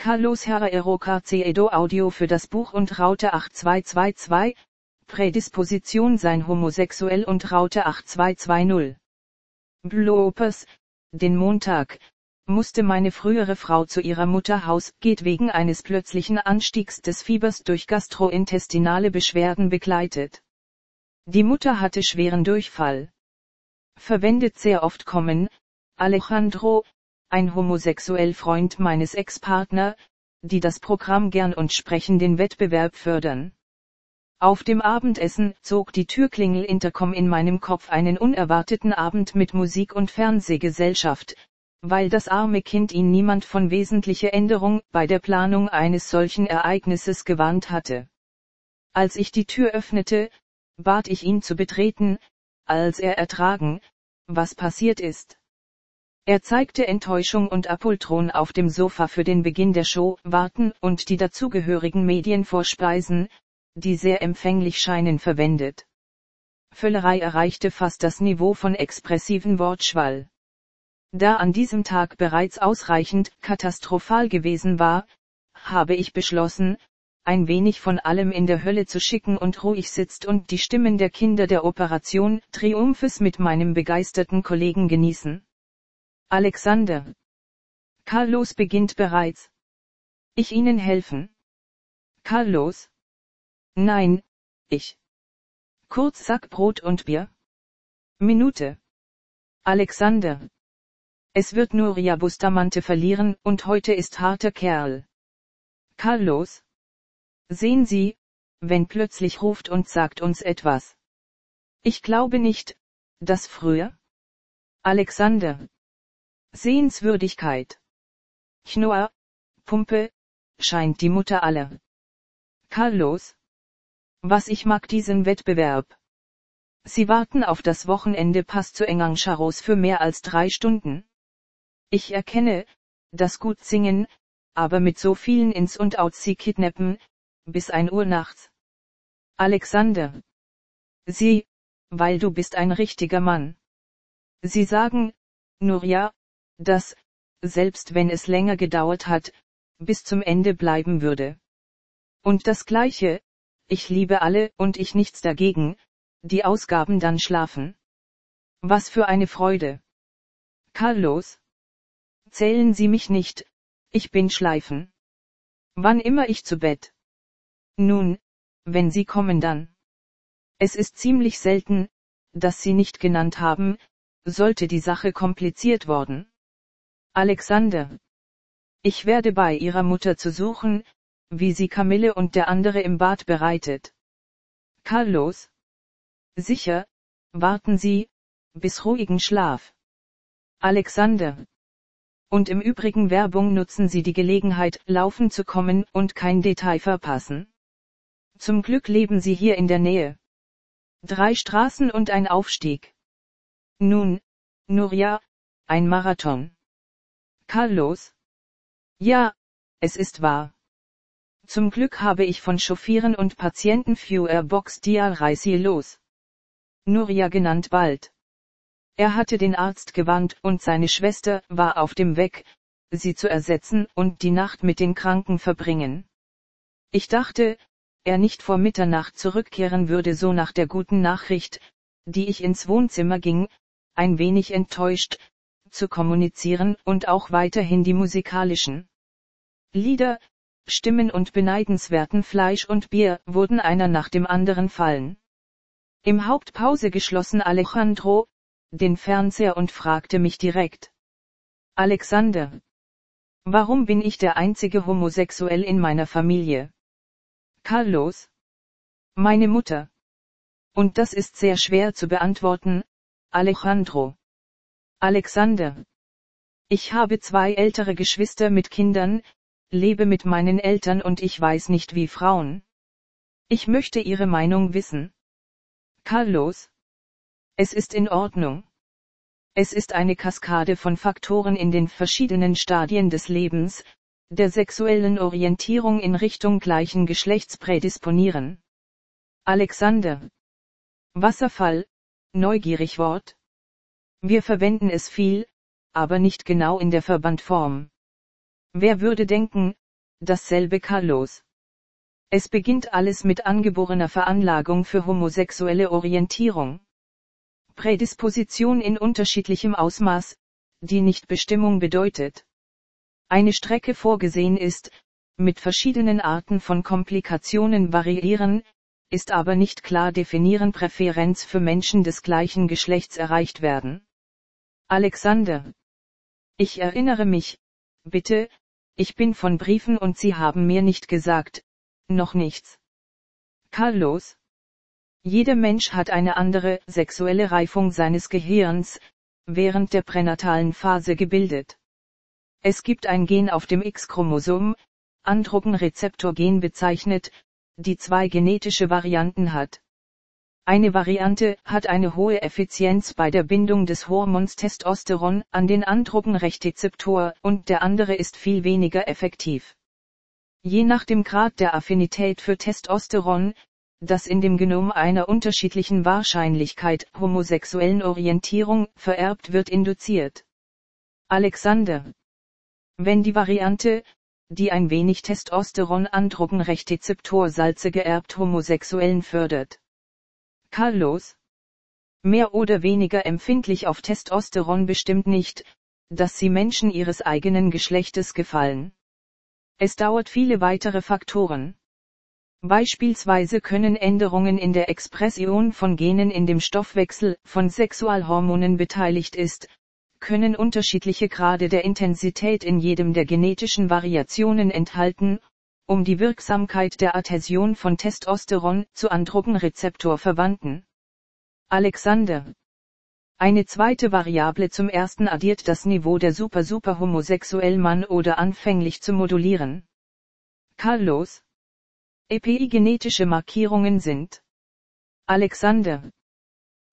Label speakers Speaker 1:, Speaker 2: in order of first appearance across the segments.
Speaker 1: Carlos Herrero Carcedo Audio für das Buch und Raute 8222, Prädisposition sein homosexuell und Raute 8220. Blopers, den Montag, musste meine frühere Frau zu ihrer Mutter Haus, geht wegen eines plötzlichen Anstiegs des Fiebers durch gastrointestinale Beschwerden begleitet. Die Mutter hatte schweren Durchfall. Verwendet sehr oft kommen, Alejandro, ein homosexuell Freund meines Ex-Partner, die das Programm gern und sprechen den Wettbewerb fördern. Auf dem Abendessen zog die Türklingel Intercom in meinem Kopf einen unerwarteten Abend mit Musik und Fernsehgesellschaft, weil das arme Kind ihn niemand von wesentlicher Änderung bei der Planung eines solchen Ereignisses gewarnt hatte. Als ich die Tür öffnete, bat ich ihn zu betreten, als er ertragen, was passiert ist. Er zeigte Enttäuschung und Apultron auf dem Sofa für den Beginn der Show, warten und die dazugehörigen Medienvorspeisen, die sehr empfänglich scheinen verwendet. Völlerei erreichte fast das Niveau von expressiven Wortschwall. Da an diesem Tag bereits ausreichend katastrophal gewesen war, habe ich beschlossen, ein wenig von allem in der Hölle zu schicken und ruhig sitzt und die Stimmen der Kinder der Operation Triumphes mit meinem begeisterten Kollegen genießen. Alexander. Carlos beginnt bereits. Ich Ihnen helfen. Carlos. Nein, ich. Kurz Sack Brot und Bier. Minute. Alexander. Es wird nur Ria Bustamante verlieren und heute ist harter Kerl. Carlos. Sehen Sie, wenn plötzlich ruft und sagt uns etwas. Ich glaube nicht, dass früher. Alexander. Sehenswürdigkeit. Chnoa, Pumpe, scheint die Mutter aller. Carlos. Was ich mag diesen Wettbewerb. Sie warten auf das Wochenende Pass zu Engancharos für mehr als drei Stunden. Ich erkenne, dass gut singen, aber mit so vielen Ins und Outs sie kidnappen, bis ein Uhr nachts. Alexander. Sie, weil du bist ein richtiger Mann. Sie sagen, nur ja, dass, selbst wenn es länger gedauert hat, bis zum Ende bleiben würde. Und das gleiche, ich liebe alle und ich nichts dagegen, die Ausgaben dann schlafen. Was für eine Freude. Carlos. Zählen Sie mich nicht, ich bin schleifen. Wann immer ich zu Bett. Nun, wenn Sie kommen dann. Es ist ziemlich selten, dass Sie nicht genannt haben, sollte die Sache kompliziert worden. Alexander. Ich werde bei ihrer Mutter zu suchen, wie sie Camille und der andere im Bad bereitet. Carlos. Sicher, warten Sie, bis ruhigen Schlaf. Alexander. Und im Übrigen Werbung nutzen Sie die Gelegenheit, laufen zu kommen und kein Detail verpassen. Zum Glück leben Sie hier in der Nähe. Drei Straßen und ein Aufstieg. Nun, nur ja, ein Marathon. Carlos? Ja, es ist wahr. Zum Glück habe ich von Chauffieren und Patienten für Box Dial Reisi los. Nuria genannt bald. Er hatte den Arzt gewarnt und seine Schwester war auf dem Weg, sie zu ersetzen und die Nacht mit den Kranken verbringen. Ich dachte, er nicht vor Mitternacht zurückkehren würde so nach der guten Nachricht, die ich ins Wohnzimmer ging, ein wenig enttäuscht, zu kommunizieren und auch weiterhin die musikalischen Lieder, Stimmen und beneidenswerten Fleisch und Bier wurden einer nach dem anderen fallen. Im Hauptpause geschlossen Alejandro, den Fernseher und fragte mich direkt. Alexander. Warum bin ich der einzige Homosexuell in meiner Familie? Carlos. Meine Mutter. Und das ist sehr schwer zu beantworten, Alejandro. Alexander. Ich habe zwei ältere Geschwister mit Kindern, lebe mit meinen Eltern und ich weiß nicht wie Frauen. Ich möchte Ihre Meinung wissen. Carlos. Es ist in Ordnung. Es ist eine Kaskade von Faktoren in den verschiedenen Stadien des Lebens, der sexuellen Orientierung in Richtung gleichen Geschlechts prädisponieren. Alexander. Wasserfall, neugierig Wort. Wir verwenden es viel, aber nicht genau in der Verbandform. Wer würde denken, dasselbe Carlos. Es beginnt alles mit angeborener Veranlagung für homosexuelle Orientierung. Prädisposition in unterschiedlichem Ausmaß, die nicht Bestimmung bedeutet. Eine Strecke vorgesehen ist, mit verschiedenen Arten von Komplikationen variieren, ist aber nicht klar definieren Präferenz für Menschen des gleichen Geschlechts erreicht werden. Alexander. Ich erinnere mich, bitte, ich bin von Briefen und Sie haben mir nicht gesagt, noch nichts. Carlos. Jeder Mensch hat eine andere sexuelle Reifung seines Gehirns, während der pränatalen Phase gebildet. Es gibt ein Gen auf dem X-Chromosom, Androgenrezeptor-Gen bezeichnet, die zwei genetische Varianten hat. Eine Variante hat eine hohe Effizienz bei der Bindung des Hormons Testosteron an den Androgenrezeptor und der andere ist viel weniger effektiv. Je nach dem Grad der Affinität für Testosteron, das in dem Genom einer unterschiedlichen Wahrscheinlichkeit homosexuellen Orientierung vererbt wird induziert. Alexander. Wenn die Variante, die ein wenig Testosteron-Androgenrechtzeptorsalze geerbt Homosexuellen fördert. Carlos. Mehr oder weniger empfindlich auf Testosteron bestimmt nicht, dass sie Menschen ihres eigenen Geschlechtes gefallen. Es dauert viele weitere Faktoren. Beispielsweise können Änderungen in der Expression von Genen in dem Stoffwechsel von Sexualhormonen beteiligt ist, können unterschiedliche Grade der Intensität in jedem der genetischen Variationen enthalten, um die Wirksamkeit der Adhäsion von Testosteron zu Androgenrezeptor-Verwandten. Alexander. Eine zweite Variable zum ersten addiert das Niveau der super-super-homosexuell Mann oder anfänglich zu modulieren. Carlos. Epigenetische Markierungen sind. Alexander.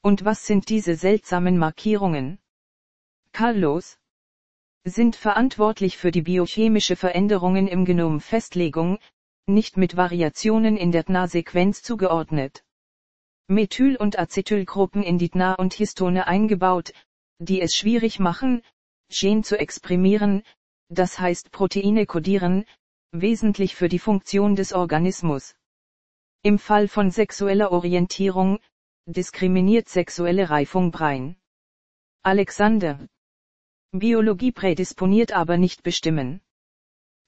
Speaker 1: Und was sind diese seltsamen Markierungen? Carlos, sind verantwortlich für die biochemische Veränderungen im Genom Festlegung, nicht mit Variationen in der DNA-Sequenz zugeordnet. Methyl- und Acetylgruppen in die DNA und Histone eingebaut, die es schwierig machen, Gen zu exprimieren, das heißt Proteine kodieren, wesentlich für die Funktion des Organismus. Im Fall von sexueller Orientierung, diskriminiert sexuelle Reifung Brein. Alexander, Biologie prädisponiert aber nicht bestimmen.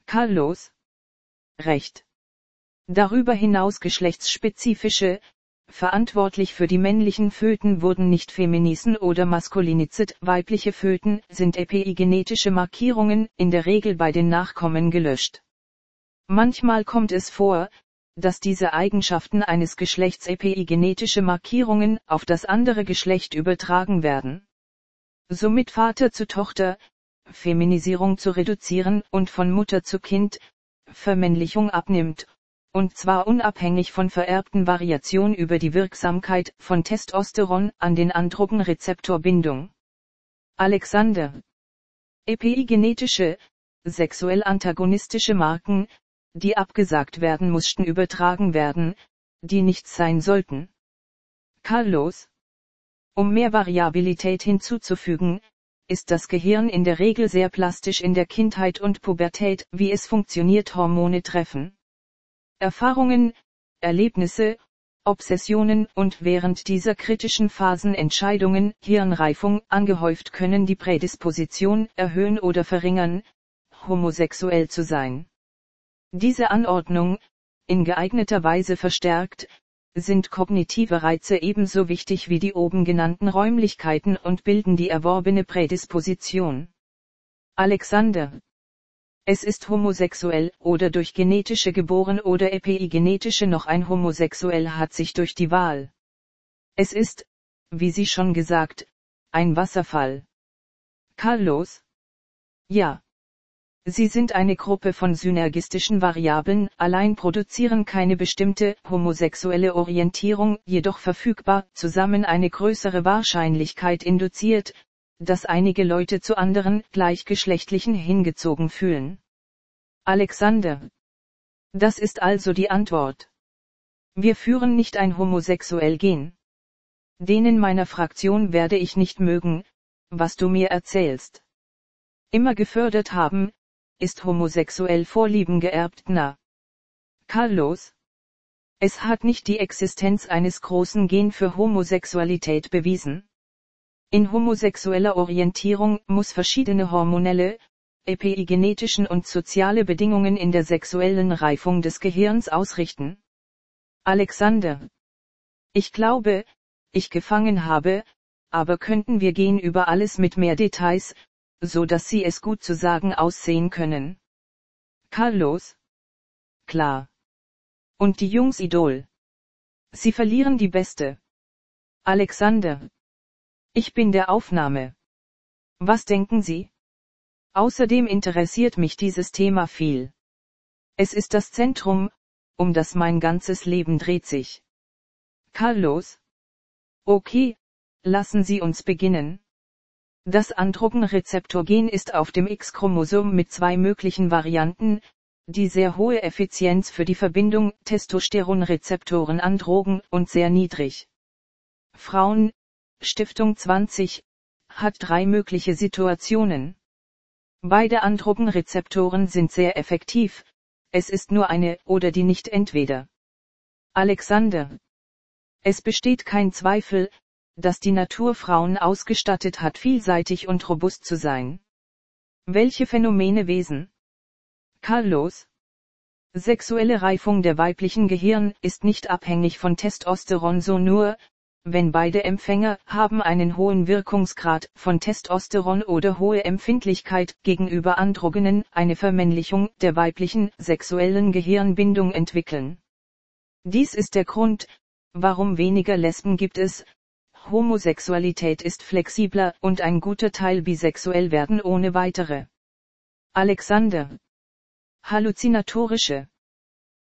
Speaker 1: Carlos. Recht. Darüber hinaus geschlechtsspezifische, verantwortlich für die männlichen Föten wurden nicht Feminisen oder Maskulinizid, weibliche Föten sind epigenetische Markierungen, in der Regel bei den Nachkommen gelöscht. Manchmal kommt es vor, dass diese Eigenschaften eines Geschlechts epigenetische Markierungen auf das andere Geschlecht übertragen werden somit Vater zu Tochter, Feminisierung zu reduzieren und von Mutter zu Kind, Vermännlichung abnimmt, und zwar unabhängig von vererbten Variationen über die Wirksamkeit von Testosteron an den Androgenrezeptorbindung. Alexander. Epigenetische, sexuell antagonistische Marken, die abgesagt werden mussten übertragen werden, die nichts sein sollten. Carlos. Um mehr Variabilität hinzuzufügen, ist das Gehirn in der Regel sehr plastisch in der Kindheit und Pubertät, wie es funktioniert Hormone treffen. Erfahrungen, Erlebnisse, Obsessionen und während dieser kritischen Phasen Entscheidungen, Hirnreifung angehäuft können die Prädisposition erhöhen oder verringern, homosexuell zu sein. Diese Anordnung, in geeigneter Weise verstärkt, sind kognitive Reize ebenso wichtig wie die oben genannten Räumlichkeiten und bilden die erworbene Prädisposition. Alexander. Es ist homosexuell oder durch genetische geboren oder epigenetische noch ein homosexuell hat sich durch die Wahl. Es ist, wie Sie schon gesagt, ein Wasserfall. Carlos? Ja. Sie sind eine Gruppe von synergistischen Variablen, allein produzieren keine bestimmte homosexuelle Orientierung, jedoch verfügbar, zusammen eine größere Wahrscheinlichkeit induziert, dass einige Leute zu anderen gleichgeschlechtlichen hingezogen fühlen. Alexander. Das ist also die Antwort. Wir führen nicht ein homosexuell Gen. Denen meiner Fraktion werde ich nicht mögen, was du mir erzählst. Immer gefördert haben, ist homosexuell Vorlieben geerbt na. Carlos? Es hat nicht die Existenz eines großen Gen für Homosexualität bewiesen. In homosexueller Orientierung muss verschiedene hormonelle, epigenetischen und soziale Bedingungen in der sexuellen Reifung des Gehirns ausrichten. Alexander. Ich glaube, ich gefangen habe, aber könnten wir gehen über alles mit mehr Details, so dass Sie es gut zu sagen aussehen können. Carlos? Klar. Und die Jungs Idol. Sie verlieren die Beste. Alexander. Ich bin der Aufnahme. Was denken Sie? Außerdem interessiert mich dieses Thema viel. Es ist das Zentrum, um das mein ganzes Leben dreht sich. Carlos? Okay, lassen Sie uns beginnen. Das Androgenrezeptorgen ist auf dem X-Chromosom mit zwei möglichen Varianten, die sehr hohe Effizienz für die Verbindung Testosteronrezeptoren Androgen und sehr niedrig. Frauen, Stiftung 20, hat drei mögliche Situationen. Beide Androgenrezeptoren sind sehr effektiv, es ist nur eine oder die nicht entweder. Alexander. Es besteht kein Zweifel, dass die Natur Frauen ausgestattet hat, vielseitig und robust zu sein. Welche Phänomene Wesen? Carlos. Sexuelle Reifung der weiblichen Gehirn ist nicht abhängig von Testosteron so nur, wenn beide Empfänger haben einen hohen Wirkungsgrad von Testosteron oder hohe Empfindlichkeit gegenüber Androgenen, eine Vermännlichung der weiblichen sexuellen Gehirnbindung entwickeln. Dies ist der Grund, warum weniger Lesben gibt es. Homosexualität ist flexibler und ein guter Teil bisexuell werden ohne weitere. Alexander Halluzinatorische.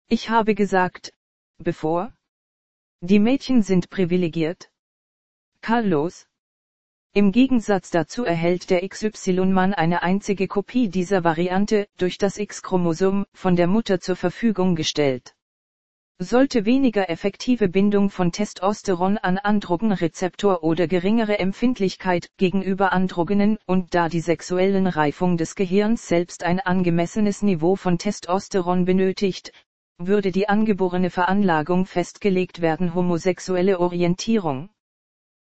Speaker 1: Ich habe gesagt, bevor? Die Mädchen sind privilegiert? Carlos? Im Gegensatz dazu erhält der XY-Mann eine einzige Kopie dieser Variante durch das X-Chromosom von der Mutter zur Verfügung gestellt. Sollte weniger effektive Bindung von Testosteron an Androgenrezeptor oder geringere Empfindlichkeit gegenüber Androgenen und da die sexuellen Reifung des Gehirns selbst ein angemessenes Niveau von Testosteron benötigt, würde die angeborene Veranlagung festgelegt werden homosexuelle Orientierung.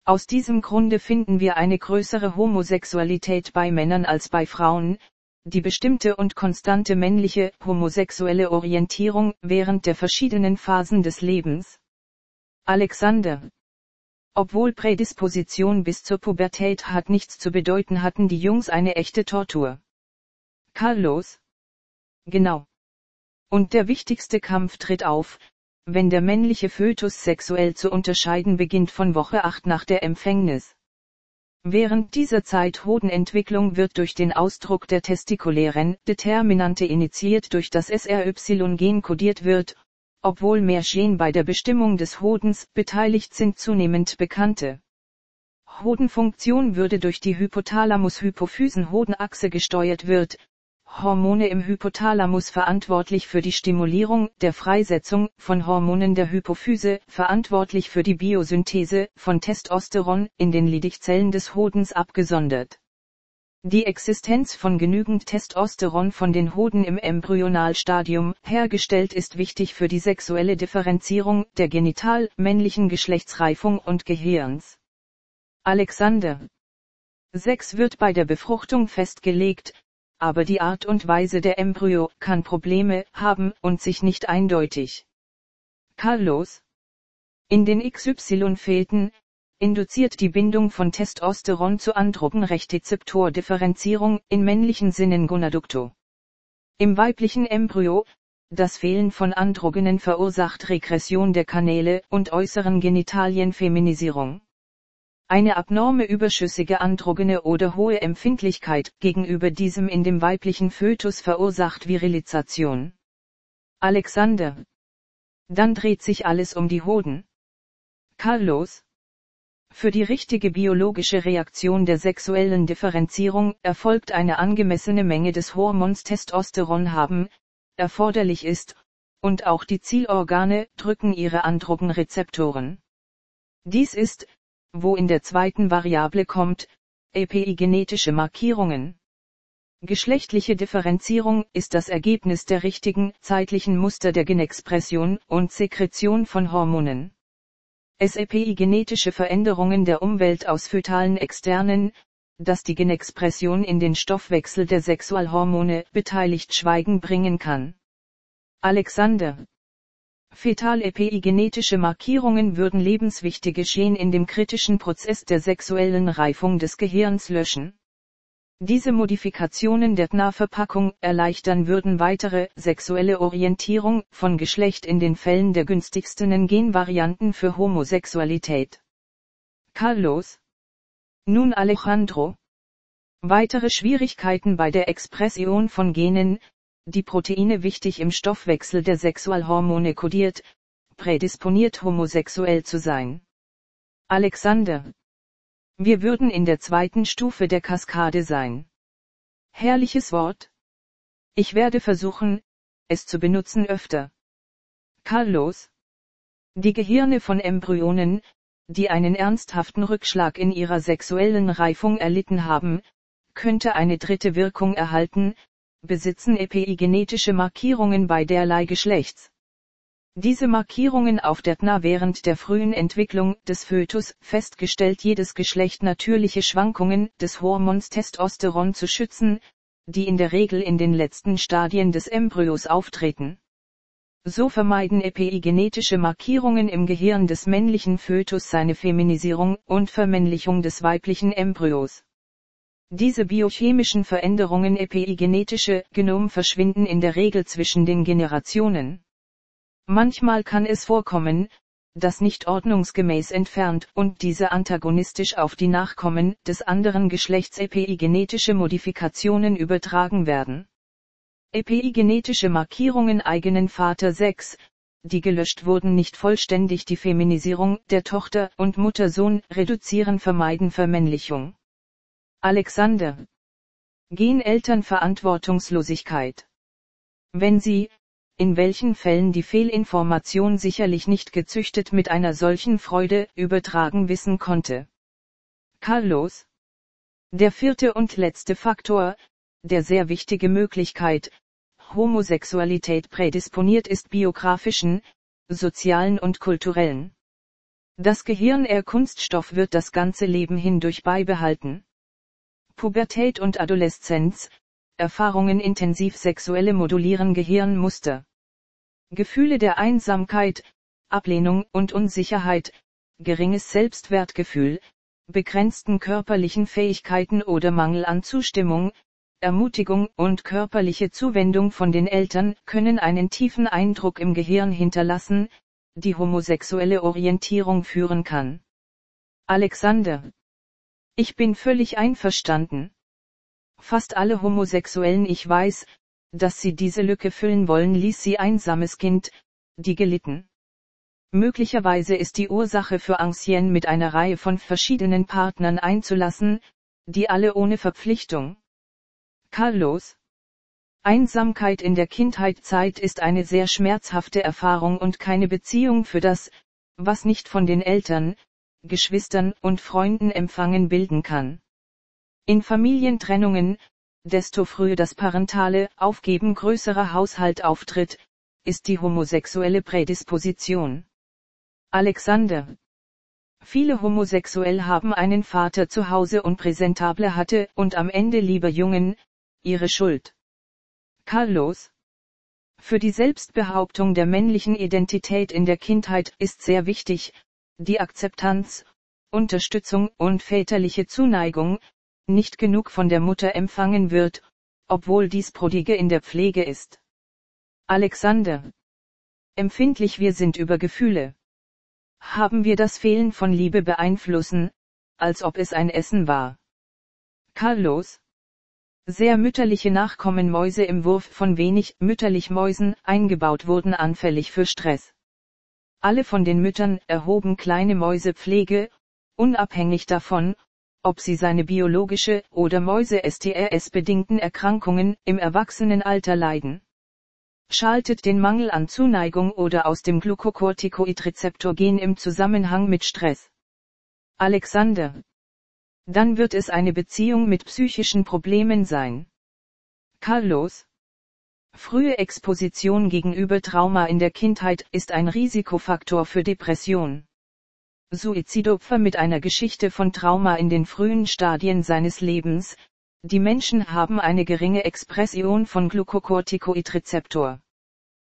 Speaker 1: Aus diesem Grunde finden wir eine größere Homosexualität bei Männern als bei Frauen, die bestimmte und konstante männliche, homosexuelle Orientierung während der verschiedenen Phasen des Lebens. Alexander. Obwohl Prädisposition bis zur Pubertät hat nichts zu bedeuten hatten die Jungs eine echte Tortur. Carlos. Genau. Und der wichtigste Kampf tritt auf, wenn der männliche Fötus sexuell zu unterscheiden beginnt von Woche 8 nach der Empfängnis. Während dieser Zeit Hodenentwicklung wird durch den Ausdruck der testikulären Determinante initiiert durch das SRY-Gen kodiert wird, obwohl mehr Gen bei der Bestimmung des Hodens beteiligt sind zunehmend bekannte. Hodenfunktion würde durch die Hypothalamus-Hypophysen-Hodenachse gesteuert wird, Hormone im Hypothalamus verantwortlich für die Stimulierung der Freisetzung von Hormonen der Hypophyse, verantwortlich für die Biosynthese von Testosteron in den Lidichzellen des Hodens abgesondert. Die Existenz von genügend Testosteron von den Hoden im Embryonalstadium hergestellt ist wichtig für die sexuelle Differenzierung der genital männlichen Geschlechtsreifung und Gehirns. Alexander 6 wird bei der Befruchtung festgelegt, aber die Art und Weise der Embryo kann Probleme haben und sich nicht eindeutig. Carlos. In den XY-Fäden, induziert die Bindung von Testosteron zu Androgenrechtzeptordifferenzierung in männlichen Sinnen Gonaducto. Im weiblichen Embryo, das Fehlen von Androgenen verursacht Regression der Kanäle und äußeren Genitalienfeminisierung. Eine abnorme überschüssige androgene oder hohe Empfindlichkeit gegenüber diesem in dem weiblichen Fötus verursacht Virilisation. Alexander. Dann dreht sich alles um die Hoden. Carlos. Für die richtige biologische Reaktion der sexuellen Differenzierung erfolgt eine angemessene Menge des Hormons Testosteron haben, erforderlich ist, und auch die Zielorgane drücken ihre Androgenrezeptoren. Dies ist, wo in der zweiten Variable kommt, epigenetische Markierungen. Geschlechtliche Differenzierung ist das Ergebnis der richtigen, zeitlichen Muster der Genexpression und Sekretion von Hormonen. SEPI genetische Veränderungen der Umwelt aus fötalen externen, das die Genexpression in den Stoffwechsel der Sexualhormone beteiligt Schweigen bringen kann. Alexander. Fetal-epigenetische Markierungen würden lebenswichtige Gen in dem kritischen Prozess der sexuellen Reifung des Gehirns löschen. Diese Modifikationen der DNA-Verpackung erleichtern würden weitere sexuelle Orientierung von Geschlecht in den Fällen der günstigsten Genvarianten für Homosexualität. Carlos, nun Alejandro. Weitere Schwierigkeiten bei der Expression von Genen, die Proteine wichtig im Stoffwechsel der Sexualhormone kodiert, prädisponiert homosexuell zu sein. Alexander. Wir würden in der zweiten Stufe der Kaskade sein. Herrliches Wort. Ich werde versuchen, es zu benutzen öfter. Carlos. Die Gehirne von Embryonen, die einen ernsthaften Rückschlag in ihrer sexuellen Reifung erlitten haben, könnte eine dritte Wirkung erhalten, besitzen epigenetische Markierungen bei derlei Geschlechts. Diese Markierungen auf der DNA während der frühen Entwicklung des Fötus festgestellt jedes Geschlecht natürliche Schwankungen des Hormons Testosteron zu schützen, die in der Regel in den letzten Stadien des Embryos auftreten. So vermeiden epigenetische Markierungen im Gehirn des männlichen Fötus seine Feminisierung und Vermännlichung des weiblichen Embryos. Diese biochemischen Veränderungen epigenetische Genom verschwinden in der Regel zwischen den Generationen. Manchmal kann es vorkommen, dass nicht ordnungsgemäß entfernt und diese antagonistisch auf die Nachkommen des anderen Geschlechts epigenetische Modifikationen übertragen werden. Epigenetische Markierungen eigenen Vater 6, die gelöscht wurden nicht vollständig die Feminisierung der Tochter und Mutter-Sohn reduzieren vermeiden Vermännlichung. Alexander. Genelternverantwortungslosigkeit. Wenn Sie, in welchen Fällen die Fehlinformation sicherlich nicht gezüchtet mit einer solchen Freude übertragen wissen konnte. Carlos. Der vierte und letzte Faktor, der sehr wichtige Möglichkeit, Homosexualität prädisponiert ist biografischen, sozialen und kulturellen. Das Gehirn er Kunststoff wird das ganze Leben hindurch beibehalten. Pubertät und Adoleszenz, Erfahrungen intensiv sexuelle modulieren Gehirnmuster. Gefühle der Einsamkeit, Ablehnung und Unsicherheit, geringes Selbstwertgefühl, begrenzten körperlichen Fähigkeiten oder Mangel an Zustimmung, Ermutigung und körperliche Zuwendung von den Eltern können einen tiefen Eindruck im Gehirn hinterlassen, die homosexuelle Orientierung führen kann. Alexander. Ich bin völlig einverstanden. Fast alle Homosexuellen ich weiß, dass sie diese Lücke füllen wollen ließ sie einsames Kind, die gelitten. Möglicherweise ist die Ursache für Ancien mit einer Reihe von verschiedenen Partnern einzulassen, die alle ohne Verpflichtung Carlos. Einsamkeit in der Kindheitszeit ist eine sehr schmerzhafte Erfahrung und keine Beziehung für das, was nicht von den Eltern, Geschwistern und Freunden empfangen bilden kann. In Familientrennungen, desto früher das parentale Aufgeben größerer Haushalt auftritt, ist die homosexuelle Prädisposition. Alexander. Viele Homosexuell haben einen Vater zu Hause und präsentable hatte und am Ende lieber Jungen, ihre Schuld. Carlos. Für die Selbstbehauptung der männlichen Identität in der Kindheit ist sehr wichtig, die Akzeptanz, Unterstützung und väterliche Zuneigung, nicht genug von der Mutter empfangen wird, obwohl dies Prodige in der Pflege ist. Alexander. Empfindlich wir sind über Gefühle. Haben wir das Fehlen von Liebe beeinflussen, als ob es ein Essen war. Carlos sehr mütterliche Nachkommenmäuse im Wurf von wenig mütterlich Mäusen eingebaut wurden anfällig für Stress. Alle von den Müttern erhoben kleine Mäusepflege, unabhängig davon, ob sie seine biologische oder Mäuse-STRS-bedingten Erkrankungen im Erwachsenenalter leiden. Schaltet den Mangel an Zuneigung oder aus dem Glucocorticoid-Rezeptor-Gen im Zusammenhang mit Stress. Alexander, dann wird es eine Beziehung mit psychischen Problemen sein. Carlos. Frühe Exposition gegenüber Trauma in der Kindheit ist ein Risikofaktor für Depression. Suizidopfer mit einer Geschichte von Trauma in den frühen Stadien seines Lebens, die Menschen haben eine geringe Expression von Glucocorticoidrezeptor.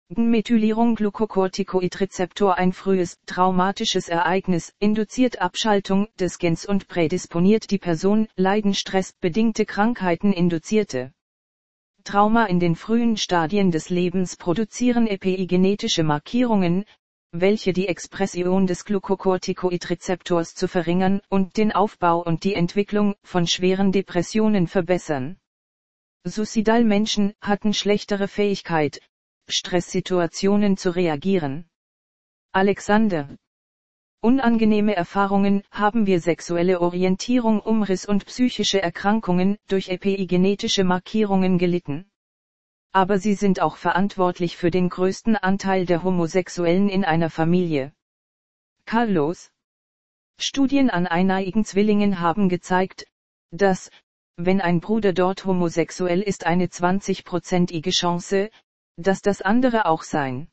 Speaker 1: Methylierung Glucocorticoidrezeptor ein frühes, traumatisches Ereignis, induziert Abschaltung des Gens und prädisponiert die Person, Leiden stressbedingte Krankheiten induzierte. Trauma in den frühen Stadien des Lebens produzieren epigenetische Markierungen, welche die Expression des Glucocorticoidrezeptors zu verringern und den Aufbau und die Entwicklung von schweren Depressionen verbessern. Suicidalmenschen hatten schlechtere Fähigkeit, Stresssituationen zu reagieren. Alexander. Unangenehme Erfahrungen haben wir sexuelle Orientierung, Umriss und psychische Erkrankungen durch epigenetische Markierungen gelitten aber sie sind auch verantwortlich für den größten Anteil der Homosexuellen in einer Familie. Carlos. Studien an eineiigen Zwillingen haben gezeigt, dass, wenn ein Bruder dort homosexuell ist, eine 20-prozentige Chance, dass das andere auch sein.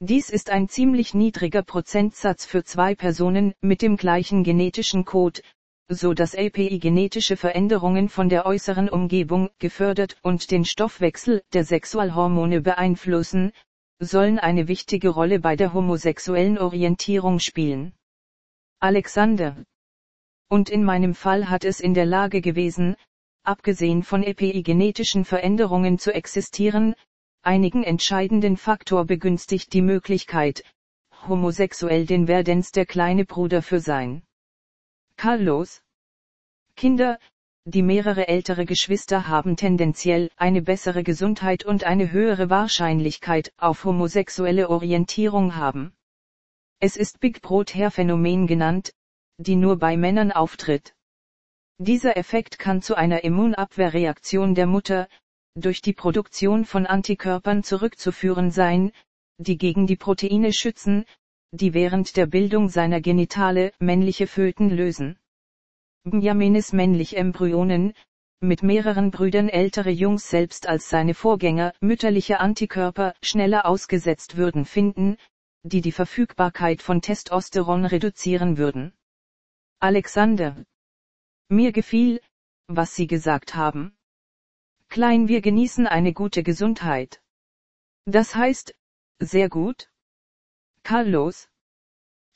Speaker 1: Dies ist ein ziemlich niedriger Prozentsatz für zwei Personen mit dem gleichen genetischen Code, so dass API genetische Veränderungen von der äußeren Umgebung gefördert und den Stoffwechsel der Sexualhormone beeinflussen, sollen eine wichtige Rolle bei der homosexuellen Orientierung spielen. Alexander. Und in meinem Fall hat es in der Lage gewesen, abgesehen von epigenetischen Veränderungen zu existieren, einigen entscheidenden Faktor begünstigt die Möglichkeit, homosexuell den Werdens der kleine Bruder für sein. Carlos. Kinder, die mehrere ältere Geschwister haben tendenziell eine bessere Gesundheit und eine höhere Wahrscheinlichkeit auf homosexuelle Orientierung haben. Es ist Big Brot Phänomen genannt, die nur bei Männern auftritt. Dieser Effekt kann zu einer Immunabwehrreaktion der Mutter, durch die Produktion von Antikörpern zurückzuführen sein, die gegen die Proteine schützen, die während der Bildung seiner Genitale männliche Föten lösen. Benjaminis männlich Embryonen, mit mehreren Brüdern ältere Jungs selbst als seine Vorgänger mütterliche Antikörper schneller ausgesetzt würden finden, die die Verfügbarkeit von Testosteron reduzieren würden. Alexander. Mir gefiel, was Sie gesagt haben. Klein wir genießen eine gute Gesundheit. Das heißt, sehr gut? Carlos.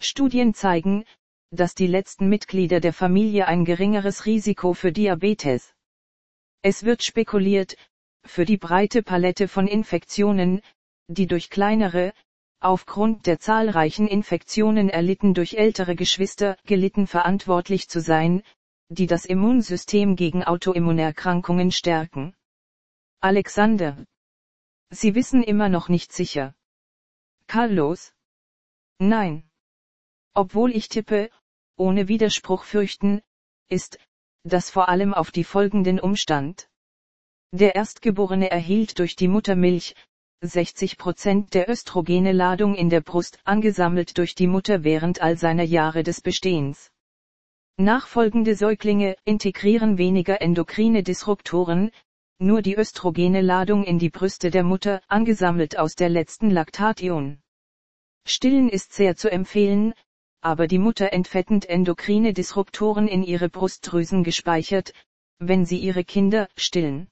Speaker 1: Studien zeigen, dass die letzten Mitglieder der Familie ein geringeres Risiko für Diabetes. Es wird spekuliert, für die breite Palette von Infektionen, die durch kleinere, aufgrund der zahlreichen Infektionen erlitten durch ältere Geschwister gelitten verantwortlich zu sein, die das Immunsystem gegen Autoimmunerkrankungen stärken. Alexander. Sie wissen immer noch nicht sicher. Carlos. Nein. Obwohl ich tippe, ohne Widerspruch fürchten, ist, dass vor allem auf die folgenden Umstand. Der Erstgeborene erhielt durch die Muttermilch 60% der östrogene Ladung in der Brust angesammelt durch die Mutter während all seiner Jahre des Bestehens. Nachfolgende Säuglinge integrieren weniger endokrine Disruptoren, nur die östrogene Ladung in die Brüste der Mutter angesammelt aus der letzten Laktation. Stillen ist sehr zu empfehlen, aber die Mutter entfettend endokrine Disruptoren in ihre Brustdrüsen gespeichert, wenn sie ihre Kinder stillen.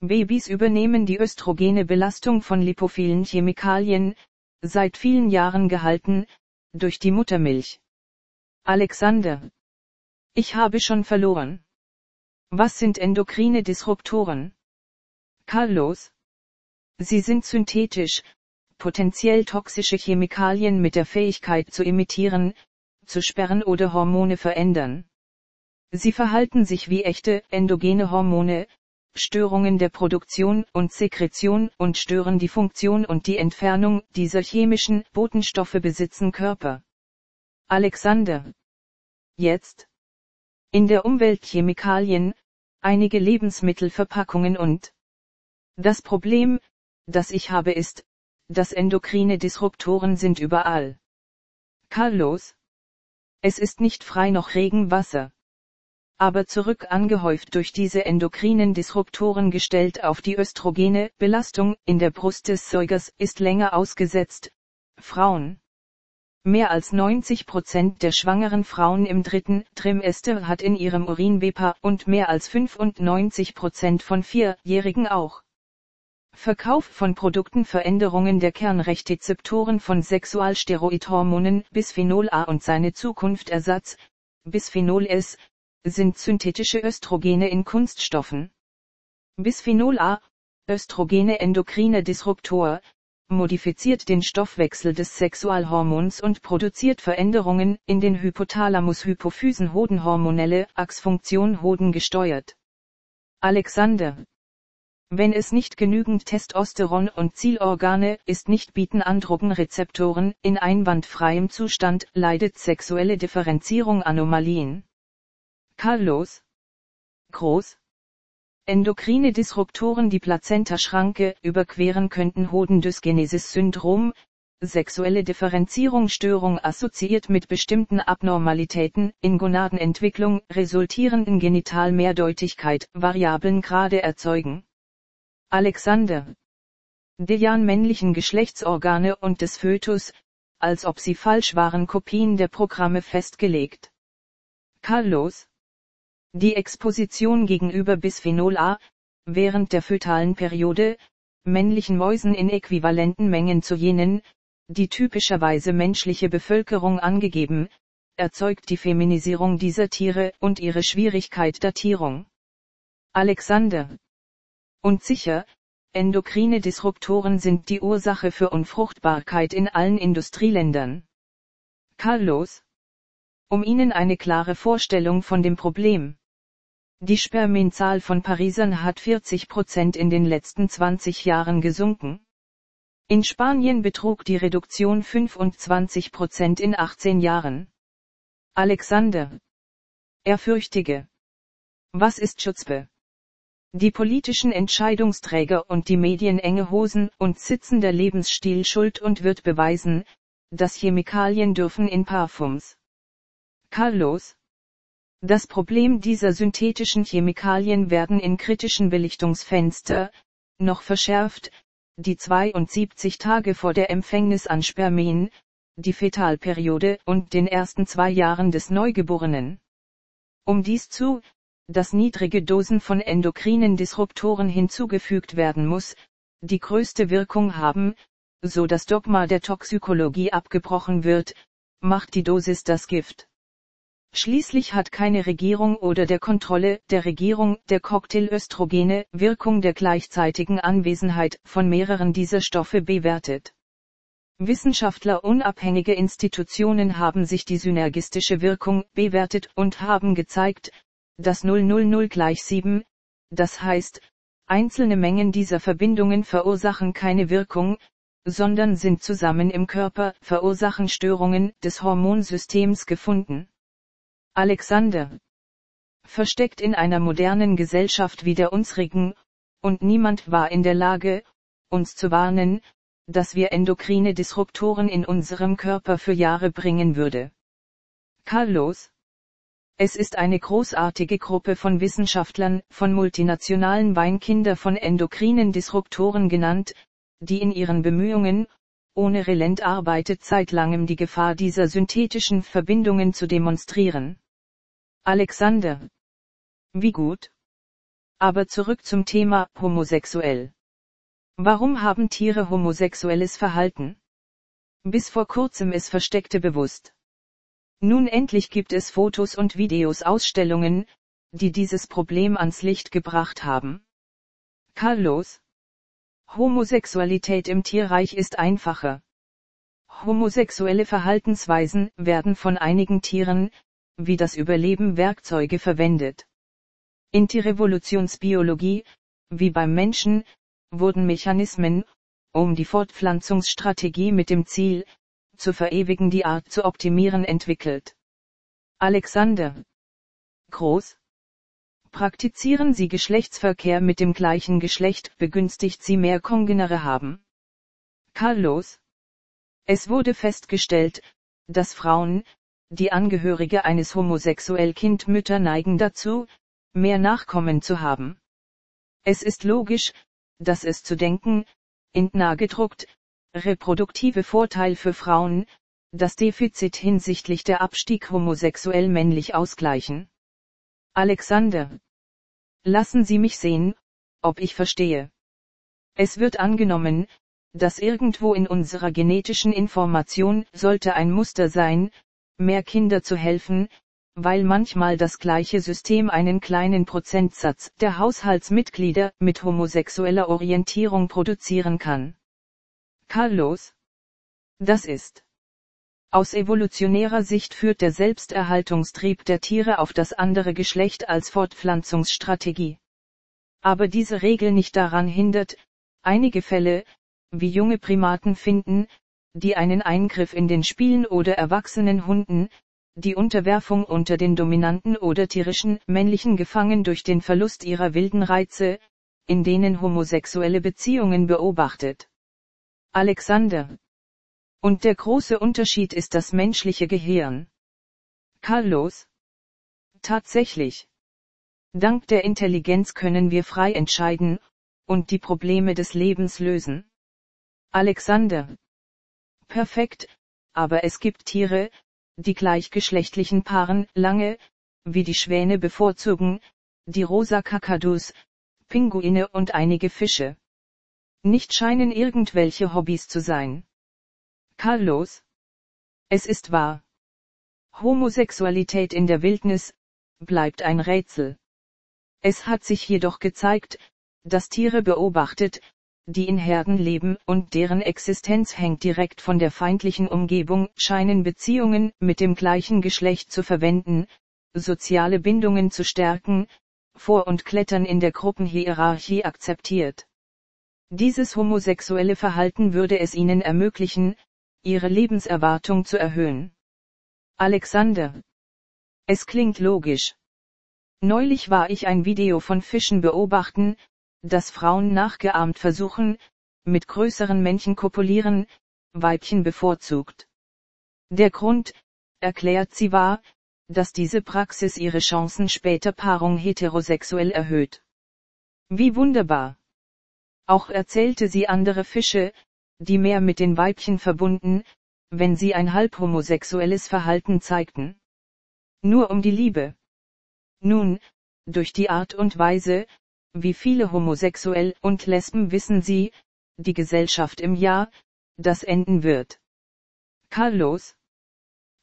Speaker 1: Babys übernehmen die östrogene Belastung von lipophilen Chemikalien, seit vielen Jahren gehalten, durch die Muttermilch. Alexander. Ich habe schon verloren. Was sind endokrine Disruptoren? Carlos. Sie sind synthetisch, potenziell toxische Chemikalien mit der Fähigkeit zu imitieren, zu sperren oder Hormone verändern. Sie verhalten sich wie echte endogene Hormone, Störungen der Produktion und Sekretion und stören die Funktion und die Entfernung dieser chemischen Botenstoffe besitzen Körper. Alexander. Jetzt. In der Umwelt Chemikalien, einige Lebensmittelverpackungen und das Problem, das ich habe ist, dass endokrine Disruptoren sind überall. Carlos. Es ist nicht frei noch Regenwasser. aber zurück angehäuft durch diese endokrinen Disruptoren gestellt auf die Östrogene, Belastung in der Brust des Säugers ist länger ausgesetzt. Frauen. Mehr als 90 Prozent der schwangeren Frauen im dritten Trimester hat in ihrem Urin BEPA und mehr als 95 Prozent von Vierjährigen auch. Verkauf von Produkten Veränderungen der Kernrechtzeptoren von Sexualsteroidhormonen Bisphenol A und seine Zukunft Ersatz, Bisphenol S, sind synthetische Östrogene in Kunststoffen. Bisphenol A, Östrogene endokrine Disruptor, modifiziert den Stoffwechsel des Sexualhormons und produziert Veränderungen in den Hypothalamus-Hypophysen-Hodenhormonelle Achsfunktion Hoden gesteuert. Alexander. Wenn es nicht genügend Testosteron und Zielorgane ist nicht bieten Androgenrezeptoren in einwandfreiem Zustand leidet sexuelle Differenzierung Anomalien. Carlos. Groß. Endokrine Disruptoren die Plazenta-Schranke überqueren könnten Hodendysgenesis-Syndrom, sexuelle Differenzierungsstörung assoziiert mit bestimmten Abnormalitäten in Gonadenentwicklung resultierenden Genitalmehrdeutigkeit, Variablen gerade erzeugen. Alexander. Dejan männlichen Geschlechtsorgane und des Fötus, als ob sie falsch waren Kopien der Programme festgelegt. Carlos. Die Exposition gegenüber Bisphenol A, während der fötalen Periode, männlichen Mäusen in äquivalenten Mengen zu jenen, die typischerweise menschliche Bevölkerung angegeben, erzeugt die Feminisierung dieser Tiere und ihre Schwierigkeit Datierung. Alexander. Und sicher, endokrine Disruptoren sind die Ursache für Unfruchtbarkeit in allen Industrieländern. Carlos. Um Ihnen eine klare Vorstellung von dem Problem die Spermienzahl von Parisern hat 40 Prozent in den letzten 20 Jahren gesunken. In Spanien betrug die Reduktion 25 Prozent in 18 Jahren. Alexander. Er fürchtige. Was ist Schutzbe? Die politischen Entscheidungsträger und die Medien enge Hosen und sitzender Lebensstil schuld und wird beweisen, dass Chemikalien dürfen in Parfums. Carlos. Das Problem dieser synthetischen Chemikalien werden in kritischen Belichtungsfenster, noch verschärft, die 72 Tage vor der Empfängnis an Spermien, die Fetalperiode und den ersten zwei Jahren des Neugeborenen. Um dies zu, dass niedrige Dosen von endokrinen Disruptoren hinzugefügt werden muss, die größte Wirkung haben, so das Dogma der Toxikologie abgebrochen wird, macht die Dosis das Gift. Schließlich hat keine Regierung oder der Kontrolle der Regierung der Cocktailöstrogene Wirkung der gleichzeitigen Anwesenheit von mehreren dieser Stoffe bewertet. Wissenschaftler unabhängige Institutionen haben sich die synergistische Wirkung bewertet und haben gezeigt, dass 000 gleich 7, das heißt, einzelne Mengen dieser Verbindungen verursachen keine Wirkung, sondern sind zusammen im Körper, verursachen Störungen des Hormonsystems gefunden. Alexander. Versteckt in einer modernen Gesellschaft wie der unsrigen, und niemand war in der Lage, uns zu warnen, dass wir endokrine Disruptoren in unserem Körper für Jahre bringen würde. Carlos. Es ist eine großartige Gruppe von Wissenschaftlern, von multinationalen Weinkinder von endokrinen Disruptoren genannt, die in ihren Bemühungen, ohne Relent arbeitet seit langem die Gefahr dieser synthetischen Verbindungen zu demonstrieren. Alexander. Wie gut. Aber zurück zum Thema homosexuell. Warum haben Tiere homosexuelles Verhalten? Bis vor kurzem es versteckte bewusst. Nun endlich gibt es Fotos und Videos Ausstellungen, die dieses Problem ans Licht gebracht haben. Carlos. Homosexualität im Tierreich ist einfacher. Homosexuelle Verhaltensweisen werden von einigen Tieren, wie das Überleben Werkzeuge verwendet. In die Revolutionsbiologie, wie beim Menschen, wurden Mechanismen, um die Fortpflanzungsstrategie mit dem Ziel, zu verewigen die Art zu optimieren entwickelt. Alexander. Groß. Praktizieren Sie Geschlechtsverkehr mit dem gleichen Geschlecht, begünstigt Sie mehr Kongenere haben. Carlos. Es wurde festgestellt, dass Frauen, die Angehörige eines homosexuell Kindmütter neigen dazu, mehr Nachkommen zu haben. Es ist logisch, dass es zu denken, in gedruckt, reproduktive Vorteil für Frauen, das Defizit hinsichtlich der Abstieg homosexuell männlich ausgleichen. Alexander. Lassen Sie mich sehen, ob ich verstehe. Es wird angenommen, dass irgendwo in unserer genetischen Information sollte ein Muster sein, mehr Kinder zu helfen, weil manchmal das gleiche System einen kleinen Prozentsatz der Haushaltsmitglieder mit homosexueller Orientierung produzieren kann. Carlos? Das ist. Aus evolutionärer Sicht führt der Selbsterhaltungstrieb der Tiere auf das andere Geschlecht als Fortpflanzungsstrategie. Aber diese Regel nicht daran hindert, einige Fälle, wie junge Primaten finden, die einen Eingriff in den Spielen oder erwachsenen Hunden, die Unterwerfung unter den dominanten oder tierischen männlichen gefangen durch den Verlust ihrer wilden Reize, in denen homosexuelle Beziehungen beobachtet. Alexander. Und der große Unterschied ist das menschliche Gehirn. Carlos. Tatsächlich. Dank der Intelligenz können wir frei entscheiden, und die Probleme des Lebens lösen. Alexander. Perfekt, aber es gibt Tiere, die gleichgeschlechtlichen Paaren lange, wie die Schwäne bevorzugen, die rosa Kakadus, Pinguine und einige Fische. Nicht scheinen irgendwelche Hobbys zu sein. Carlos? Es ist wahr. Homosexualität in der Wildnis, bleibt ein Rätsel. Es hat sich jedoch gezeigt, dass Tiere beobachtet, die in Herden leben und deren Existenz hängt direkt von der feindlichen Umgebung, scheinen Beziehungen mit dem gleichen Geschlecht zu verwenden, soziale Bindungen zu stärken, Vor- und Klettern in der Gruppenhierarchie akzeptiert. Dieses homosexuelle Verhalten würde es ihnen ermöglichen, ihre Lebenserwartung zu erhöhen. Alexander. Es klingt logisch. Neulich war ich ein Video von Fischen beobachten, dass Frauen nachgeahmt versuchen, mit größeren Männchen kopulieren, Weibchen bevorzugt. Der Grund, erklärt sie war, dass diese Praxis ihre Chancen später Paarung heterosexuell erhöht. Wie wunderbar. Auch erzählte sie andere Fische, die mehr mit den Weibchen verbunden, wenn sie ein halb homosexuelles Verhalten zeigten. Nur um die Liebe. Nun, durch die Art und Weise, wie viele Homosexuell und Lesben wissen Sie, die Gesellschaft im Jahr, das enden wird. Carlos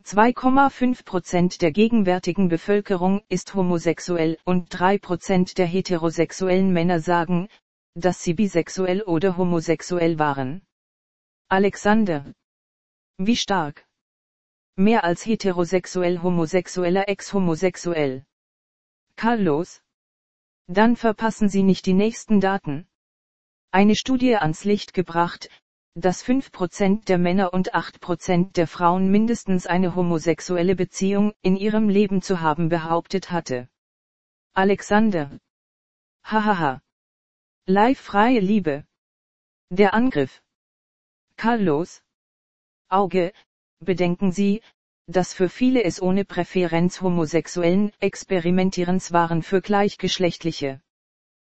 Speaker 1: 2,5 Prozent der gegenwärtigen Bevölkerung ist homosexuell und 3 Prozent der heterosexuellen Männer sagen, dass sie bisexuell oder homosexuell waren. Alexander. Wie stark. Mehr als heterosexuell homosexueller ex-homosexuell. Carlos. Dann verpassen Sie nicht die nächsten Daten. Eine Studie ans Licht gebracht, dass 5% der Männer und 8% der Frauen mindestens eine homosexuelle Beziehung in ihrem Leben zu haben behauptet hatte. Alexander. Hahaha. Live freie Liebe. Der Angriff. Carlos. Auge, bedenken Sie, dass für viele es ohne Präferenz homosexuellen Experimentierens waren für gleichgeschlechtliche.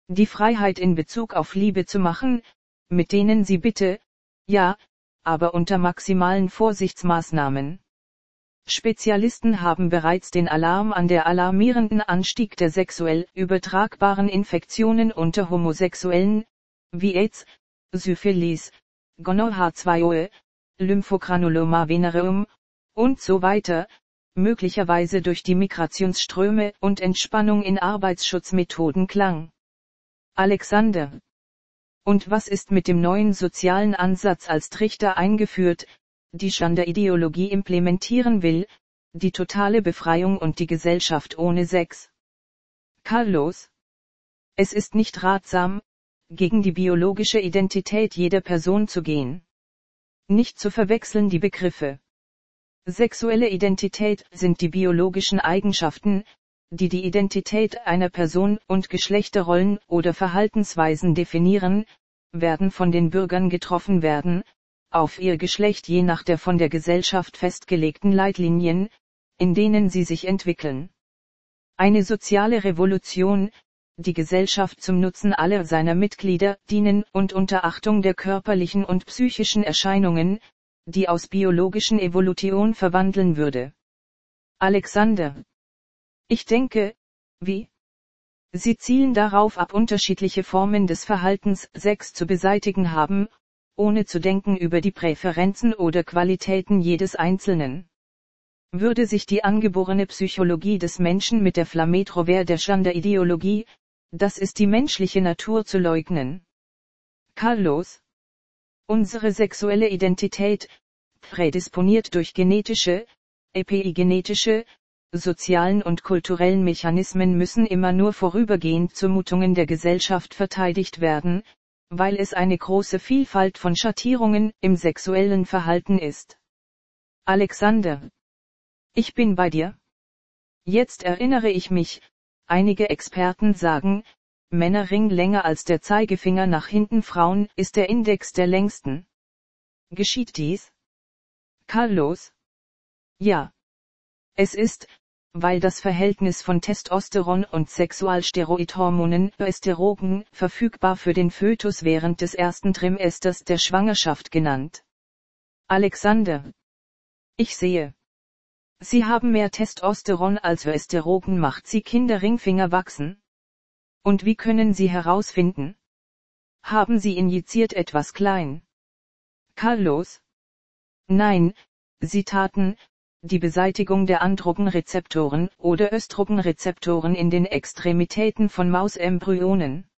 Speaker 1: Die Freiheit in Bezug auf Liebe zu machen, mit denen sie bitte, ja, aber unter maximalen Vorsichtsmaßnahmen. Spezialisten haben bereits den Alarm an der alarmierenden Anstieg der sexuell übertragbaren Infektionen unter Homosexuellen, wie AIDS, Syphilis, Gonorrhoa-2 Lymphogranuloma venereum und so weiter, möglicherweise durch die Migrationsströme und Entspannung in Arbeitsschutzmethoden klang. Alexander. Und was ist mit dem neuen sozialen Ansatz als Trichter eingeführt, die Gender-Ideologie implementieren will, die totale Befreiung und die Gesellschaft ohne Sex? Carlos. Es ist nicht ratsam, gegen die biologische Identität jeder Person zu gehen. Nicht zu verwechseln die Begriffe. Sexuelle Identität sind die biologischen Eigenschaften, die die Identität einer Person und Geschlechterrollen oder Verhaltensweisen definieren, werden von den Bürgern getroffen werden, auf ihr Geschlecht je nach der von der Gesellschaft festgelegten Leitlinien, in denen sie sich entwickeln. Eine soziale Revolution, die Gesellschaft zum Nutzen aller seiner Mitglieder dienen und unter Achtung der körperlichen und psychischen Erscheinungen, die aus biologischen Evolution verwandeln würde. Alexander. Ich denke, wie? Sie zielen darauf ab unterschiedliche Formen des Verhaltens Sex zu beseitigen haben, ohne zu denken über die Präferenzen oder Qualitäten jedes Einzelnen. Würde sich die angeborene Psychologie des Menschen mit der Flametrovere der Gender-Ideologie, das ist die menschliche Natur zu leugnen. Carlos. Unsere sexuelle Identität, prädisponiert durch genetische, epigenetische, sozialen und kulturellen Mechanismen müssen immer nur vorübergehend Zumutungen der Gesellschaft verteidigt werden, weil es eine große Vielfalt von Schattierungen im sexuellen Verhalten ist. Alexander. Ich bin bei dir. Jetzt erinnere ich mich, einige Experten sagen, Männerring länger als der Zeigefinger nach hinten Frauen ist der Index der längsten. Geschieht dies? Carlos? Ja. Es ist, weil das Verhältnis von Testosteron und Sexualsteroidhormonen Östrogen verfügbar für den Fötus während des ersten Trimesters der Schwangerschaft genannt. Alexander. Ich sehe. Sie haben mehr Testosteron als Östrogen macht Sie Kinderringfinger wachsen? Und wie können Sie herausfinden? Haben Sie injiziert etwas klein? Carlos? Nein, Sie taten, die Beseitigung der Androgenrezeptoren oder Östrogenrezeptoren in den Extremitäten von Mausembryonen.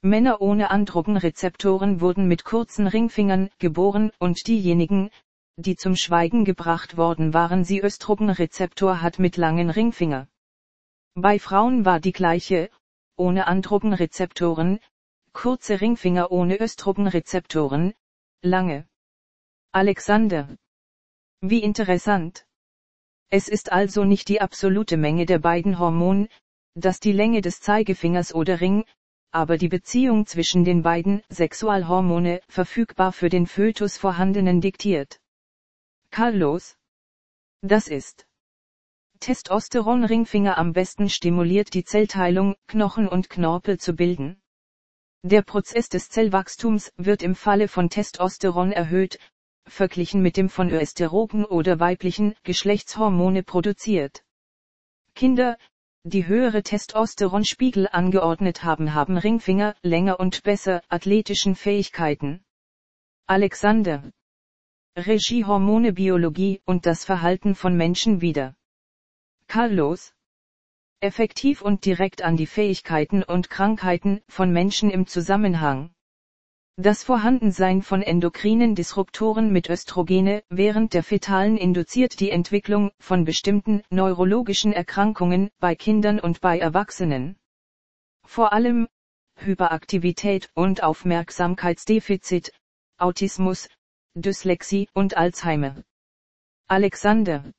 Speaker 1: Männer ohne Androgenrezeptoren wurden mit kurzen Ringfingern geboren und diejenigen, die zum Schweigen gebracht worden waren, sie Östrogenrezeptor hat mit langen Ringfinger. Bei Frauen war die gleiche, ohne Androgenrezeptoren, kurze Ringfinger ohne Östrogenrezeptoren, lange. Alexander wie interessant. Es ist also nicht die absolute Menge der beiden Hormonen, das die Länge des Zeigefingers oder Ring, aber die Beziehung zwischen den beiden Sexualhormone verfügbar für den Fötus vorhandenen diktiert. Carlos. Das ist. Testosteron-Ringfinger am besten stimuliert die Zellteilung, Knochen und Knorpel zu bilden. Der Prozess des Zellwachstums wird im Falle von Testosteron erhöht, verglichen mit dem von Östrogen oder weiblichen Geschlechtshormone produziert. Kinder, die höhere Testosteronspiegel angeordnet haben, haben Ringfinger, länger und besser athletischen Fähigkeiten. Alexander. Regie Hormone Biologie und das Verhalten von Menschen wieder. Carlos. Effektiv und direkt an die Fähigkeiten und Krankheiten von Menschen im Zusammenhang. Das Vorhandensein von endokrinen Disruptoren mit Östrogene während der Fetalen induziert die Entwicklung von bestimmten neurologischen Erkrankungen bei Kindern und bei Erwachsenen. Vor allem Hyperaktivität und Aufmerksamkeitsdefizit, Autismus, Dyslexie und Alzheimer. Alexander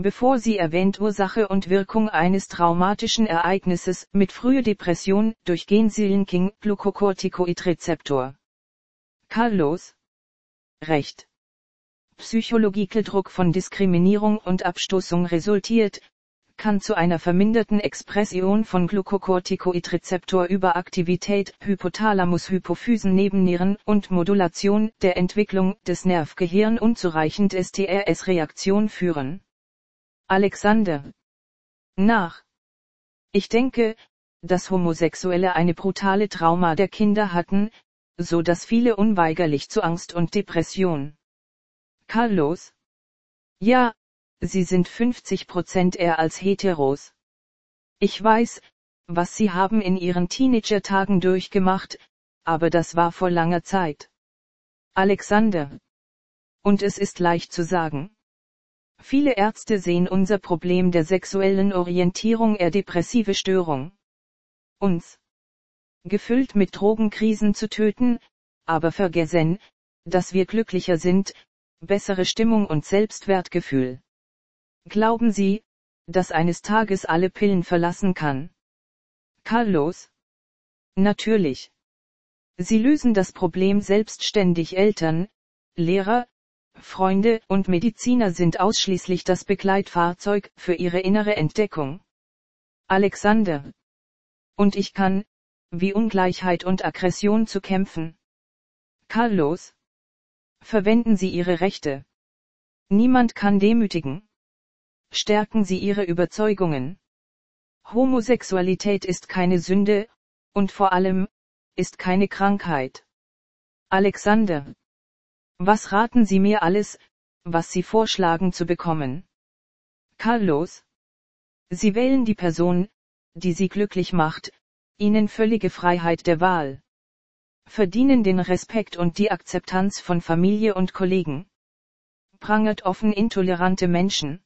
Speaker 1: bevor sie erwähnt Ursache und Wirkung eines traumatischen Ereignisses mit frühe Depression durch Genseelenking Glucocorticoid-Rezeptor. Carlos? Recht. Psychologiekeldruck von Diskriminierung und Abstoßung resultiert, kann zu einer verminderten Expression von Glucocorticoid-Rezeptor-Überaktivität, Hypothalamus-Hypophysen-Nebennieren und Modulation der Entwicklung des Nervgehirn unzureichend STRS-Reaktion führen. Alexander. Nach. Ich denke, dass Homosexuelle eine brutale Trauma der Kinder hatten, so dass viele unweigerlich zu Angst und Depression. Carlos. Ja, sie sind 50% eher als Heteros. Ich weiß, was sie haben in ihren Teenager-Tagen durchgemacht, aber das war vor langer Zeit. Alexander. Und es ist leicht zu sagen. Viele Ärzte sehen unser Problem der sexuellen Orientierung eher depressive Störung. Uns. Gefüllt mit Drogenkrisen zu töten, aber vergessen, dass wir glücklicher sind, bessere Stimmung und Selbstwertgefühl. Glauben Sie, dass eines Tages alle Pillen verlassen kann? Carlos? Natürlich. Sie lösen das Problem selbstständig Eltern, Lehrer, Freunde und Mediziner sind ausschließlich das Begleitfahrzeug für ihre innere Entdeckung. Alexander. Und ich kann, wie Ungleichheit und Aggression zu kämpfen. Carlos. Verwenden Sie Ihre Rechte. Niemand kann demütigen. Stärken Sie Ihre Überzeugungen. Homosexualität ist keine Sünde, und vor allem, ist keine Krankheit. Alexander. Was raten Sie mir alles, was Sie vorschlagen zu bekommen? Carlos. Sie wählen die Person, die Sie glücklich macht, Ihnen völlige Freiheit der Wahl. Verdienen den Respekt und die Akzeptanz von Familie und Kollegen. Prangert offen intolerante Menschen.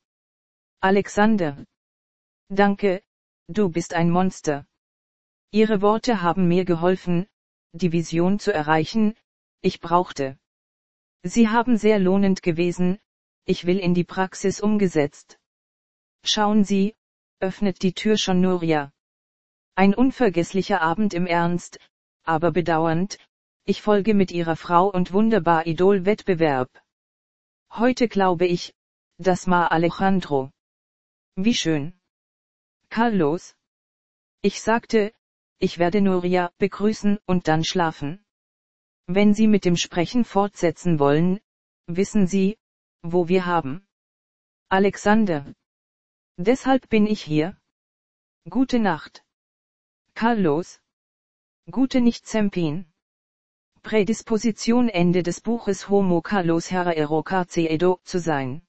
Speaker 1: Alexander. Danke, du bist ein Monster. Ihre Worte haben mir geholfen, die Vision zu erreichen, ich brauchte. Sie haben sehr lohnend gewesen, ich will in die Praxis umgesetzt. Schauen Sie, öffnet die Tür schon Nuria. Ein unvergesslicher Abend im Ernst, aber bedauernd, ich folge mit ihrer Frau und wunderbar Idol-Wettbewerb. Heute glaube ich, das Ma Alejandro. Wie schön. Carlos. Ich sagte, ich werde Nuria begrüßen und dann schlafen. Wenn Sie mit dem Sprechen fortsetzen wollen, wissen Sie, wo wir haben. Alexander. Deshalb bin ich hier. Gute Nacht. Carlos. Gute nicht Zempin. Prädisposition Ende des Buches Homo Carlos Herrero Carceedo zu sein.